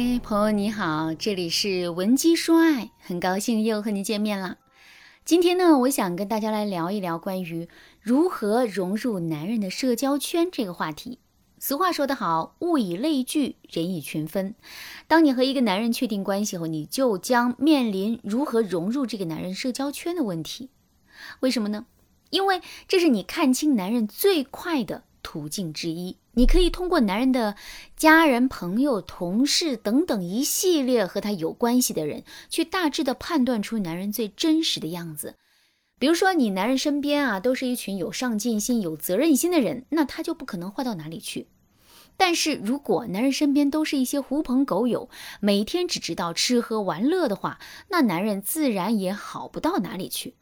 嗨，朋友你好，这里是文姬说爱，很高兴又和你见面了。今天呢，我想跟大家来聊一聊关于如何融入男人的社交圈这个话题。俗话说得好，物以类聚，人以群分。当你和一个男人确定关系后，你就将面临如何融入这个男人社交圈的问题。为什么呢？因为这是你看清男人最快的途径之一。你可以通过男人的家人、朋友、同事等等一系列和他有关系的人，去大致的判断出男人最真实的样子。比如说，你男人身边啊都是一群有上进心、有责任心的人，那他就不可能坏到哪里去。但是如果男人身边都是一些狐朋狗友，每天只知道吃喝玩乐的话，那男人自然也好不到哪里去。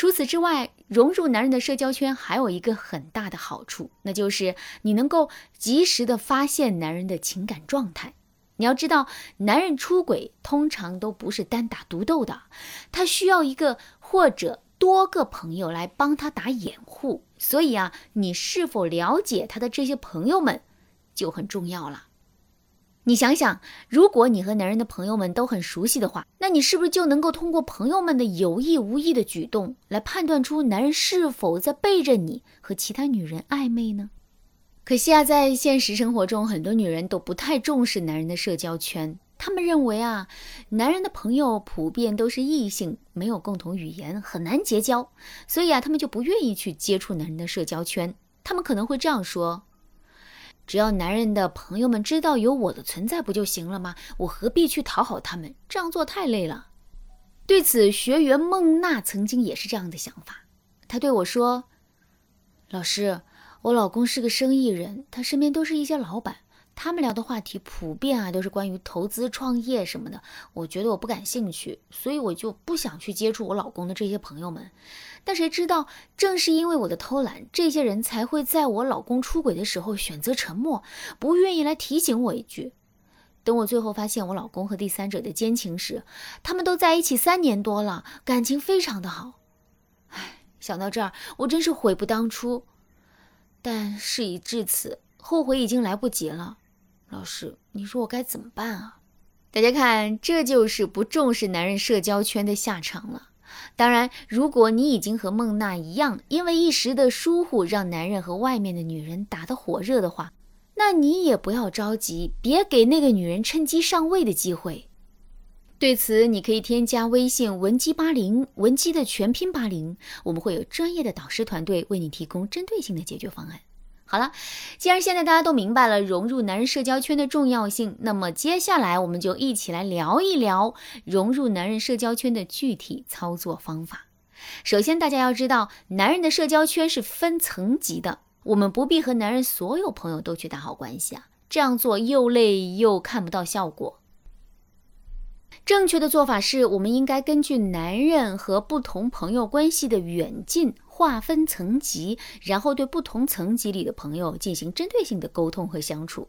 除此之外，融入男人的社交圈还有一个很大的好处，那就是你能够及时的发现男人的情感状态。你要知道，男人出轨通常都不是单打独斗的，他需要一个或者多个朋友来帮他打掩护。所以啊，你是否了解他的这些朋友们就很重要了。你想想，如果你和男人的朋友们都很熟悉的话，那你是不是就能够通过朋友们的有意无意的举动来判断出男人是否在背着你和其他女人暧昧呢？可惜啊，在现实生活中，很多女人都不太重视男人的社交圈，她们认为啊，男人的朋友普遍都是异性，没有共同语言，很难结交，所以啊，她们就不愿意去接触男人的社交圈。她们可能会这样说。只要男人的朋友们知道有我的存在不就行了吗？我何必去讨好他们？这样做太累了。对此，学员孟娜曾经也是这样的想法。她对我说：“老师，我老公是个生意人，他身边都是一些老板。”他们聊的话题普遍啊，都是关于投资、创业什么的。我觉得我不感兴趣，所以我就不想去接触我老公的这些朋友们。但谁知道，正是因为我的偷懒，这些人才会在我老公出轨的时候选择沉默，不愿意来提醒我一句。等我最后发现我老公和第三者的奸情时，他们都在一起三年多了，感情非常的好。唉，想到这儿，我真是悔不当初。但事已至此，后悔已经来不及了。老师，你说我该怎么办啊？大家看，这就是不重视男人社交圈的下场了。当然，如果你已经和孟娜一样，因为一时的疏忽让男人和外面的女人打得火热的话，那你也不要着急，别给那个女人趁机上位的机会。对此，你可以添加微信文姬八零，文姬的全拼八零，我们会有专业的导师团队为你提供针对性的解决方案。好了，既然现在大家都明白了融入男人社交圈的重要性，那么接下来我们就一起来聊一聊融入男人社交圈的具体操作方法。首先，大家要知道，男人的社交圈是分层级的，我们不必和男人所有朋友都去打好关系啊，这样做又累又看不到效果。正确的做法是，我们应该根据男人和不同朋友关系的远近。划分层级，然后对不同层级里的朋友进行针对性的沟通和相处。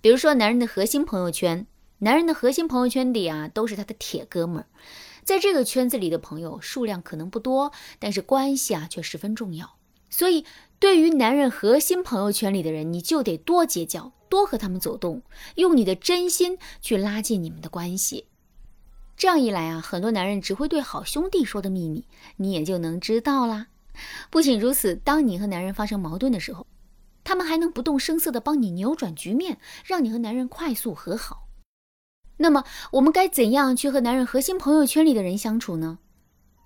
比如说，男人的核心朋友圈，男人的核心朋友圈里啊，都是他的铁哥们儿。在这个圈子里的朋友数量可能不多，但是关系啊却十分重要。所以，对于男人核心朋友圈里的人，你就得多结交，多和他们走动，用你的真心去拉近你们的关系。这样一来啊，很多男人只会对好兄弟说的秘密，你也就能知道啦。不仅如此，当你和男人发生矛盾的时候，他们还能不动声色地帮你扭转局面，让你和男人快速和好。那么，我们该怎样去和男人核心朋友圈里的人相处呢？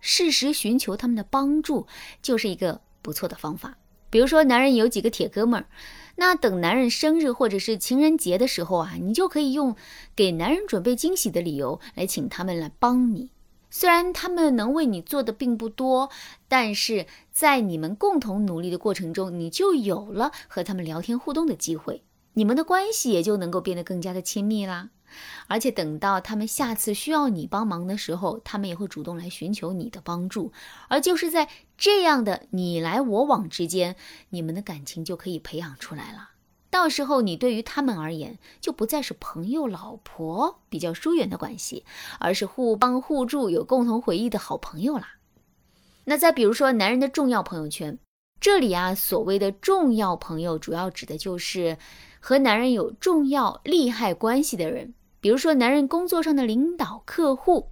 适时寻求他们的帮助，就是一个不错的方法。比如说，男人有几个铁哥们儿，那等男人生日或者是情人节的时候啊，你就可以用给男人准备惊喜的理由来请他们来帮你。虽然他们能为你做的并不多，但是在你们共同努力的过程中，你就有了和他们聊天互动的机会，你们的关系也就能够变得更加的亲密啦。而且等到他们下次需要你帮忙的时候，他们也会主动来寻求你的帮助，而就是在这样的你来我往之间，你们的感情就可以培养出来了。到时候，你对于他们而言，就不再是朋友、老婆比较疏远的关系，而是互帮互助、有共同回忆的好朋友啦。那再比如说，男人的重要朋友圈，这里啊，所谓的重要朋友，主要指的就是和男人有重要利害关系的人。比如说男人工作上的领导、客户。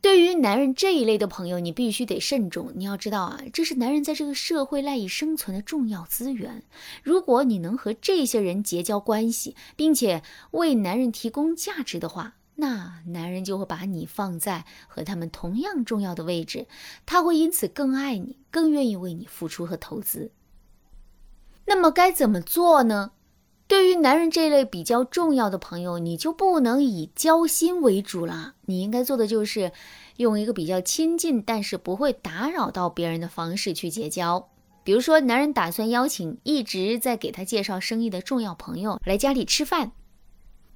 对于男人这一类的朋友，你必须得慎重。你要知道啊，这是男人在这个社会赖以生存的重要资源。如果你能和这些人结交关系，并且为男人提供价值的话，那男人就会把你放在和他们同样重要的位置，他会因此更爱你，更愿意为你付出和投资。那么该怎么做呢？对于男人这类比较重要的朋友，你就不能以交心为主了。你应该做的就是用一个比较亲近，但是不会打扰到别人的方式去结交。比如说，男人打算邀请一直在给他介绍生意的重要朋友来家里吃饭。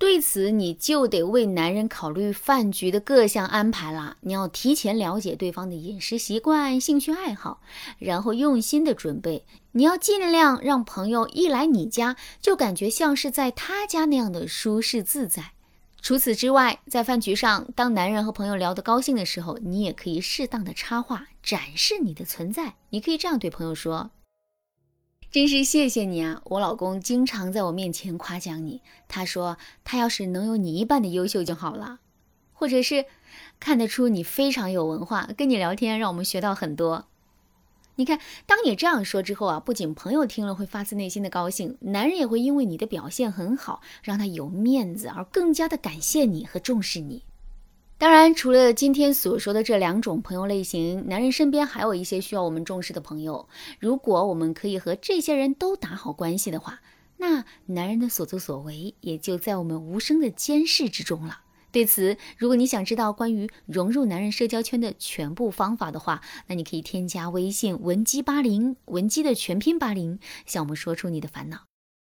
对此，你就得为男人考虑饭局的各项安排了。你要提前了解对方的饮食习惯、兴趣爱好，然后用心的准备。你要尽量让朋友一来你家就感觉像是在他家那样的舒适自在。除此之外，在饭局上，当男人和朋友聊得高兴的时候，你也可以适当的插话，展示你的存在。你可以这样对朋友说。真是谢谢你啊！我老公经常在我面前夸奖你，他说他要是能有你一半的优秀就好了，或者是看得出你非常有文化，跟你聊天让我们学到很多。你看，当你这样说之后啊，不仅朋友听了会发自内心的高兴，男人也会因为你的表现很好，让他有面子而更加的感谢你和重视你。当然，除了今天所说的这两种朋友类型，男人身边还有一些需要我们重视的朋友。如果我们可以和这些人都打好关系的话，那男人的所作所为也就在我们无声的监视之中了。对此，如果你想知道关于融入男人社交圈的全部方法的话，那你可以添加微信文姬八零，文姬的全拼八零，向我们说出你的烦恼。